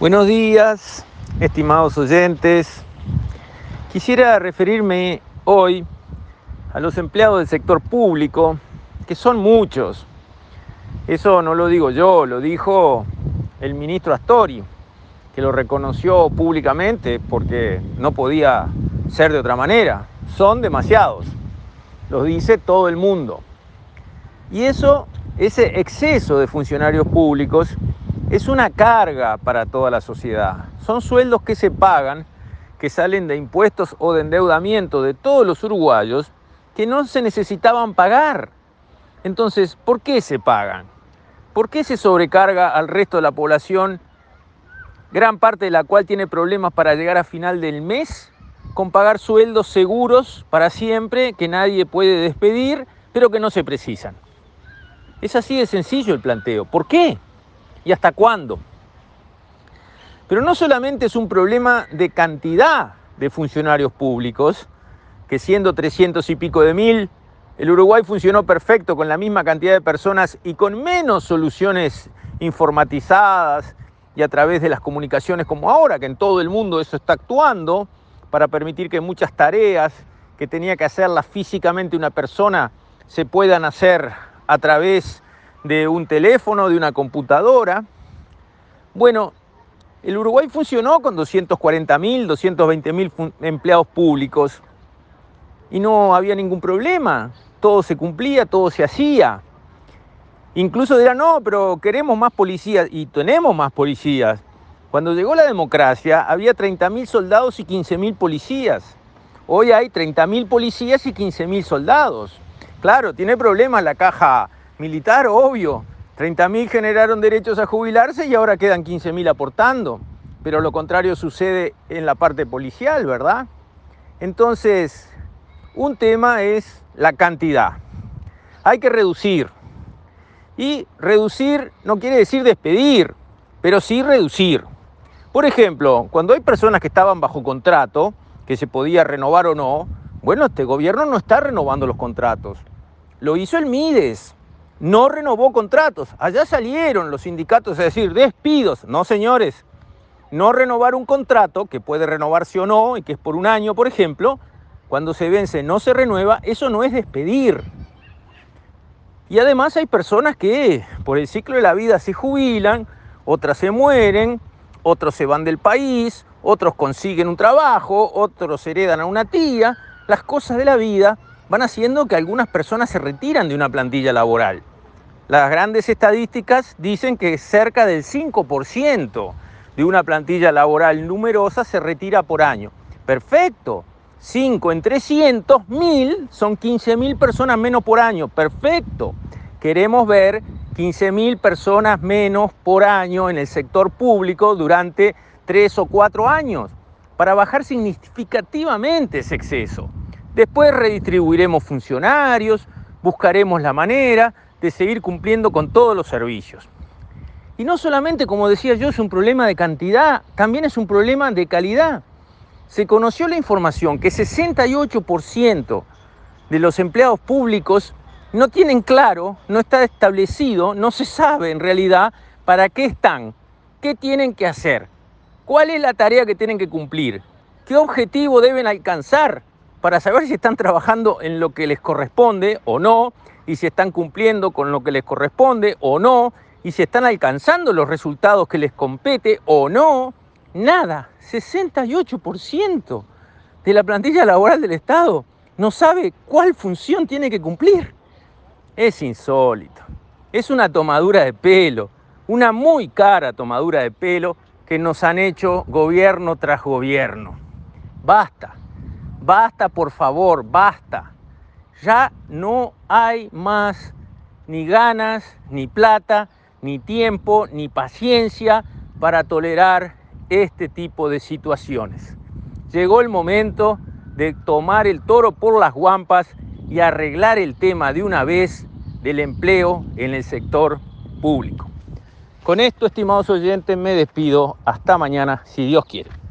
Buenos días, estimados oyentes. Quisiera referirme hoy a los empleados del sector público, que son muchos. Eso no lo digo yo, lo dijo el ministro Astori, que lo reconoció públicamente porque no podía ser de otra manera. Son demasiados, los dice todo el mundo. Y eso, ese exceso de funcionarios públicos, es una carga para toda la sociedad. Son sueldos que se pagan, que salen de impuestos o de endeudamiento de todos los uruguayos que no se necesitaban pagar. Entonces, ¿por qué se pagan? ¿Por qué se sobrecarga al resto de la población, gran parte de la cual tiene problemas para llegar a final del mes, con pagar sueldos seguros para siempre, que nadie puede despedir, pero que no se precisan? Es así de sencillo el planteo. ¿Por qué? Y hasta cuándo. Pero no solamente es un problema de cantidad de funcionarios públicos, que siendo 300 y pico de mil, el Uruguay funcionó perfecto con la misma cantidad de personas y con menos soluciones informatizadas y a través de las comunicaciones como ahora, que en todo el mundo eso está actuando, para permitir que muchas tareas que tenía que hacerlas físicamente una persona se puedan hacer a través de un teléfono, de una computadora. Bueno, el Uruguay funcionó con 240.000, 220.000 empleados públicos y no había ningún problema. Todo se cumplía, todo se hacía. Incluso dirán, no, pero queremos más policías y tenemos más policías. Cuando llegó la democracia había 30.000 soldados y 15.000 policías. Hoy hay 30.000 policías y 15.000 soldados. Claro, tiene problemas la caja militar, obvio. 30.000 generaron derechos a jubilarse y ahora quedan 15.000 aportando. Pero lo contrario sucede en la parte policial, ¿verdad? Entonces, un tema es la cantidad. Hay que reducir. Y reducir no quiere decir despedir, pero sí reducir. Por ejemplo, cuando hay personas que estaban bajo contrato, que se podía renovar o no, bueno, este gobierno no está renovando los contratos. Lo hizo el Mides no renovó contratos. Allá salieron los sindicatos a decir despidos. No, señores, no renovar un contrato, que puede renovarse o no, y que es por un año, por ejemplo, cuando se vence no se renueva, eso no es despedir. Y además hay personas que por el ciclo de la vida se jubilan, otras se mueren, otros se van del país, otros consiguen un trabajo, otros heredan a una tía. Las cosas de la vida van haciendo que algunas personas se retiran de una plantilla laboral. Las grandes estadísticas dicen que cerca del 5% de una plantilla laboral numerosa se retira por año. Perfecto. 5 en 300 mil son 15 mil personas menos por año. Perfecto. Queremos ver 15 mil personas menos por año en el sector público durante 3 o 4 años para bajar significativamente ese exceso. Después redistribuiremos funcionarios, buscaremos la manera de seguir cumpliendo con todos los servicios. Y no solamente, como decía yo, es un problema de cantidad, también es un problema de calidad. Se conoció la información que 68% de los empleados públicos no tienen claro, no está establecido, no se sabe en realidad para qué están, qué tienen que hacer, cuál es la tarea que tienen que cumplir, qué objetivo deben alcanzar para saber si están trabajando en lo que les corresponde o no, y si están cumpliendo con lo que les corresponde o no, y si están alcanzando los resultados que les compete o no. Nada, 68% de la plantilla laboral del Estado no sabe cuál función tiene que cumplir. Es insólito. Es una tomadura de pelo, una muy cara tomadura de pelo que nos han hecho gobierno tras gobierno. Basta. Basta, por favor, basta. Ya no hay más ni ganas, ni plata, ni tiempo, ni paciencia para tolerar este tipo de situaciones. Llegó el momento de tomar el toro por las guampas y arreglar el tema de una vez del empleo en el sector público. Con esto, estimados oyentes, me despido. Hasta mañana, si Dios quiere.